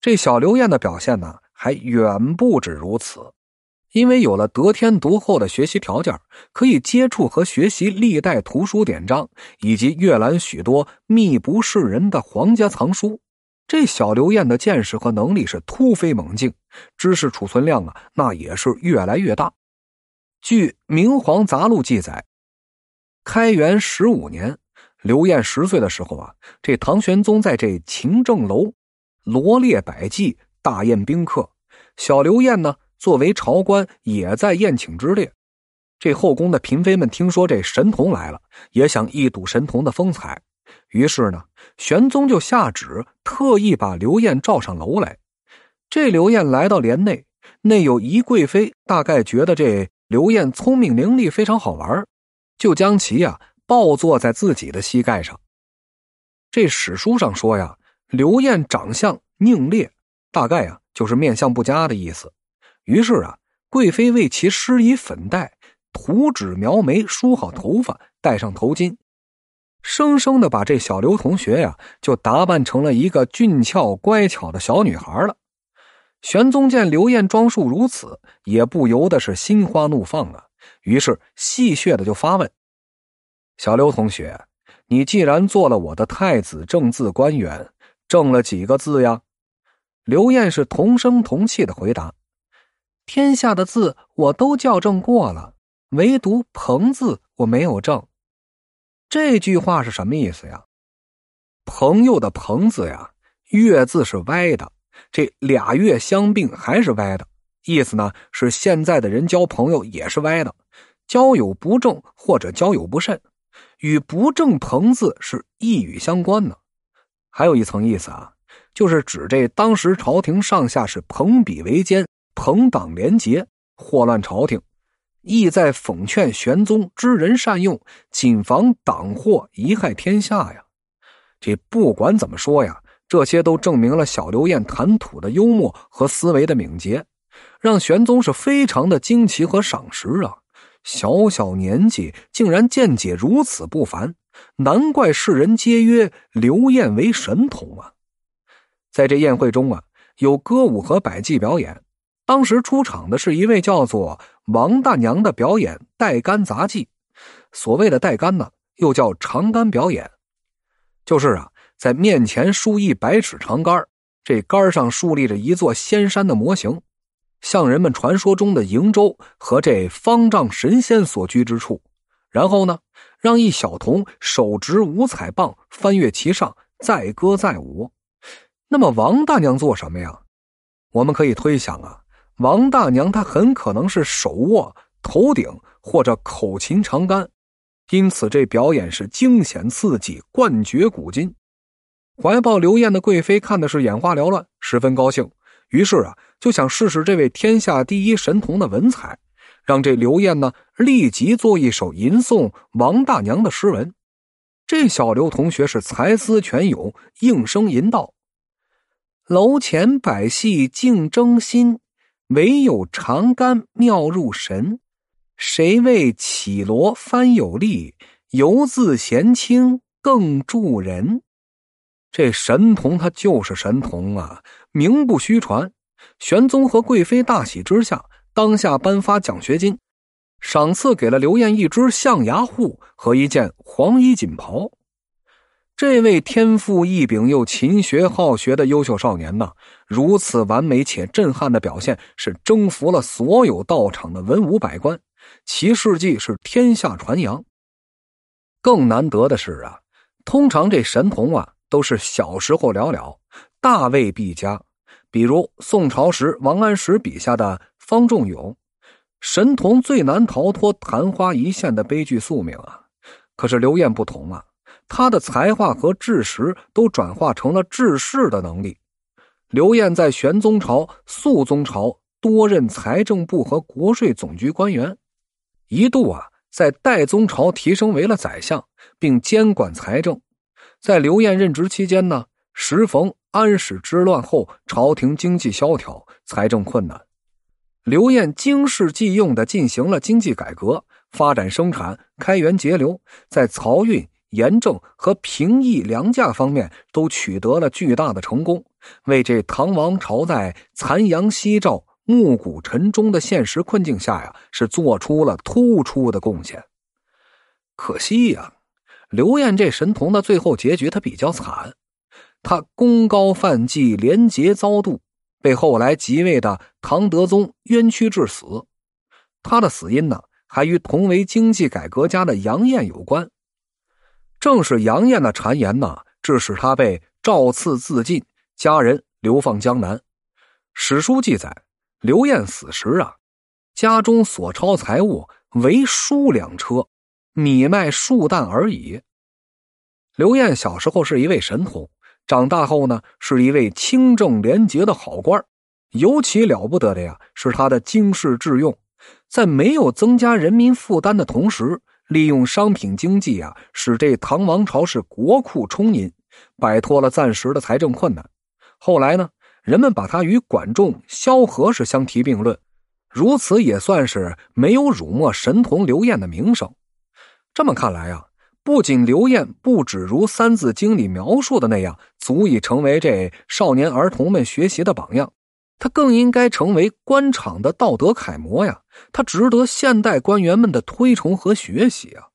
这小刘晏的表现呢，还远不止如此。因为有了得天独厚的学习条件，可以接触和学习历代图书典章，以及阅览许多秘不示人的皇家藏书，这小刘晏的见识和能力是突飞猛进，知识储存量啊，那也是越来越大。据《明皇杂录》记载，开元十五年，刘晏十岁的时候啊，这唐玄宗在这勤政楼罗列百骑，大宴宾客，小刘晏呢。作为朝官，也在宴请之列。这后宫的嫔妃们听说这神童来了，也想一睹神童的风采。于是呢，玄宗就下旨，特意把刘晏召上楼来。这刘晏来到帘内，内有一贵妃，大概觉得这刘晏聪明伶俐，非常好玩，就将其呀抱坐在自己的膝盖上。这史书上说呀，刘晏长相佞劣，大概呀就是面相不佳的意思。于是啊，贵妃为其施以粉黛，涂脂描眉，梳好头发，戴上头巾，生生的把这小刘同学呀，就打扮成了一个俊俏乖巧的小女孩了。玄宗见刘晏装束如此，也不由得是心花怒放啊。于是戏谑的就发问：“小刘同学，你既然做了我的太子正字官员，正了几个字呀？”刘晏是同声同气的回答。天下的字我都校正过了，唯独“朋”字我没有正。这句话是什么意思呀？朋友的“朋”字呀，月字是歪的，这俩月相并还是歪的。意思呢是现在的人交朋友也是歪的，交友不正或者交友不慎，与不正“朋”字是一语相关的。还有一层意思啊，就是指这当时朝廷上下是朋比为奸。朋党联结，祸乱朝廷，意在讽劝玄宗知人善用，谨防党祸贻害天下呀。这不管怎么说呀，这些都证明了小刘晏谈吐的幽默和思维的敏捷，让玄宗是非常的惊奇和赏识啊。小小年纪竟然见解如此不凡，难怪世人皆曰刘晏为神童啊。在这宴会中啊，有歌舞和百伎表演。当时出场的是一位叫做王大娘的表演带杆杂技，所谓的带杆呢，又叫长杆表演，就是啊，在面前竖一百尺长杆，这杆上竖立着一座仙山的模型，像人们传说中的瀛洲和这方丈神仙所居之处。然后呢，让一小童手执五彩棒翻越其上，载歌载舞。那么王大娘做什么呀？我们可以推想啊。王大娘她很可能是手握头顶或者口琴长杆，因此这表演是惊险刺激、冠绝古今。怀抱刘晏的贵妃看的是眼花缭乱，十分高兴，于是啊就想试试这位天下第一神童的文采，让这刘晏呢立即做一首吟诵王大娘的诗文。这小刘同学是才思泉涌，应声吟道：“楼前百戏竞争心。”唯有长杆妙入神，谁为绮罗翻有力，犹自闲清更助人。这神童他就是神童啊，名不虚传。玄宗和贵妃大喜之下，当下颁发奖学金，赏赐给了刘晏一只象牙户和一件黄衣锦袍。这位天赋异禀又勤学好学的优秀少年呢，如此完美且震撼的表现，是征服了所有到场的文武百官，其事迹是天下传扬。更难得的是啊，通常这神童啊都是小时候了了，大未必佳。比如宋朝时王安石笔下的方仲永，神童最难逃脱昙花一现的悲剧宿命啊。可是刘晏不同啊。他的才华和智识都转化成了治世的能力。刘晏在玄宗朝、肃宗朝多任财政部和国税总局官员，一度啊在代宗朝提升为了宰相，并监管财政。在刘晏任职期间呢，时逢安史之乱后，朝廷经济萧条，财政困难。刘晏经世济用的进行了经济改革，发展生产，开源节流，在漕运。严政和平抑粮价方面都取得了巨大的成功，为这唐王朝在残阳夕照、暮鼓晨钟的现实困境下呀，是做出了突出的贡献。可惜呀，刘晏这神童的最后结局他比较惨，他功高犯忌，廉洁遭妒，被后来即位的唐德宗冤屈致死。他的死因呢，还与同为经济改革家的杨艳有关。正是杨艳的谗言呢，致使他被诏赐自尽，家人流放江南。史书记载，刘晏死时啊，家中所抄财物为书两车，米麦数担而已。刘晏小时候是一位神童，长大后呢，是一位清正廉洁的好官。尤其了不得的呀，是他的经世致用，在没有增加人民负担的同时。利用商品经济啊，使这唐王朝是国库充盈，摆脱了暂时的财政困难。后来呢，人们把他与管仲、萧何是相提并论，如此也算是没有辱没神童刘晏的名声。这么看来啊，不仅刘晏不止如《三字经》里描述的那样，足以成为这少年儿童们学习的榜样。他更应该成为官场的道德楷模呀！他值得现代官员们的推崇和学习啊！